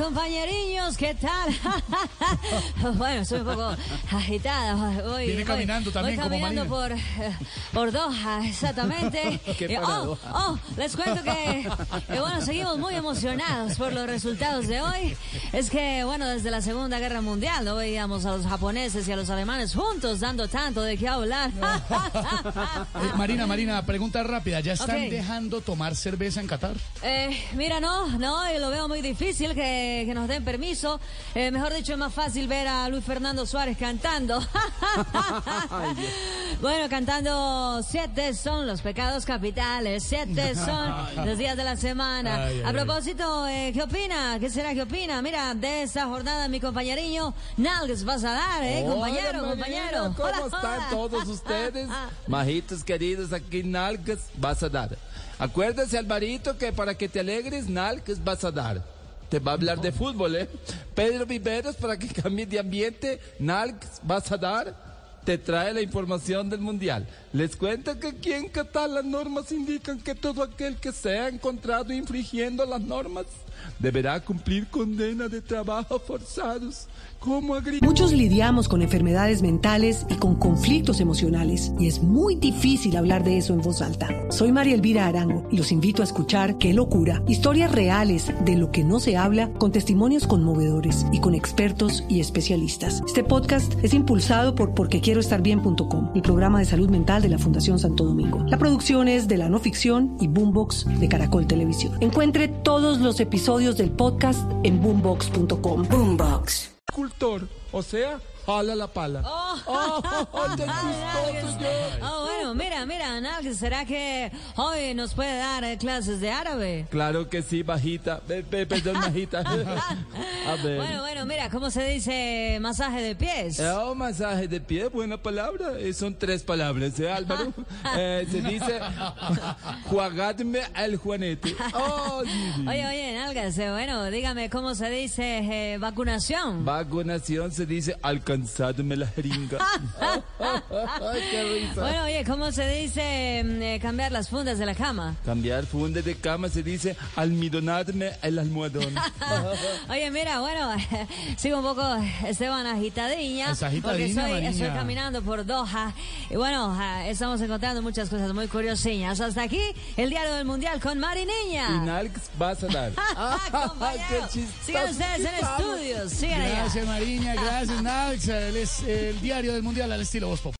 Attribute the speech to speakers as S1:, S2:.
S1: Compañerinos, ¿qué tal? bueno, soy un poco agitada. Voy,
S2: Viene
S1: voy-
S2: caminando también
S1: voy
S2: como
S1: caminando por, eh, por Doha, exactamente.
S2: Qué
S1: Eh, oh, oh, les cuento que, eh, bueno, seguimos muy emocionados por los resultados de hoy. Es que, bueno, desde la Segunda Guerra Mundial no veíamos a los japoneses y a los alemanes juntos dando tanto de qué hablar.
S2: Eh, Marina, Marina, pregunta rápida. ¿Ya están dejando tomar cerveza en Qatar?
S1: Eh, mira, no, no, y lo veo muy difícil que, que nos den permiso. Eh, mejor dicho, es más fácil ver a Luis Fernando Suárez cantando. bueno, cantando siete son los pecados capitales, siete son los días de la semana.
S2: Ay,
S1: a propósito, eh, ¿qué opina? ¿Qué será que opina? Mira, de esta jornada mi compañeriño Nalgues vas a dar, ¿eh? compañero,
S3: Hola,
S1: compañero.
S3: Marina, ¿Cómo
S1: Hola,
S3: están
S1: hola.
S3: todos ustedes? Majitos queridos, aquí nalgas vas a dar. Acuérdese, Alvarito, que para que te alegres, nalgas vas a dar. Te va a hablar de fútbol, ¿eh? Pedro Viveros, para que cambies de ambiente, nalgas vas a dar. Te trae la información del Mundial. Les cuento que aquí en Qatar las normas indican que todo aquel que sea encontrado infringiendo las normas deberá cumplir condena de trabajo forzados como.
S4: Muchos lidiamos con enfermedades mentales y con conflictos emocionales y es muy difícil hablar de eso en voz alta. Soy María Elvira Arango y los invito a escuchar Qué locura, historias reales de lo que no se habla con testimonios conmovedores y con expertos y especialistas. Este podcast es impulsado por porquequieroestarbien.com, el programa de salud mental de la Fundación Santo Domingo. La producción es de la no ficción y Boombox de Caracol Televisión. Encuentre todos los episodios del podcast en boombox.com. Boombox.
S3: agricultor, o sea, jala la pala.
S1: Oh.
S3: qué chistoso yo.
S1: Oh, bueno, mira, mira, Nalgues, ¿será que hoy nos puede dar eh, clases de árabe?
S3: Claro que sí, bajita. Pe- pe- perdón, bajita. A ver.
S1: Bueno, bueno, mira, ¿cómo se dice masaje de pies?
S3: Eh, oh, masaje de pie, buena palabra. Eh, son tres palabras, ¿eh, Álvaro? Eh, se dice, juagadme el juanete. Oh, sí, sí.
S1: Oye, oye, Nalgas, bueno, dígame, ¿cómo se dice eh, vacunación?
S3: Vacunación se dice, alcanzadme la jeringa. Ay, qué risa.
S1: Bueno, oye, ¿cómo se dice mm, eh, cambiar las fundas de la cama?
S3: Cambiar funde de cama se dice, almidonadme el almohadón.
S1: Oye, mira, bueno, sigo un poco, Esteban, agitadiña.
S2: Es agitadina,
S1: porque estoy,
S2: Marina.
S1: estoy caminando por Doha. Y bueno, ah, estamos encontrando muchas cosas muy curiosillas. Hasta aquí, el diario del Mundial con Mari Niña.
S3: Y nalgas vas a dar.
S1: Compañero,
S3: Qué chistoso
S1: Sigan ustedes en estudios. Sigan allá.
S2: Gracias, Marina. Gracias, Nax. Es el diario del Mundial al estilo Voz Pop.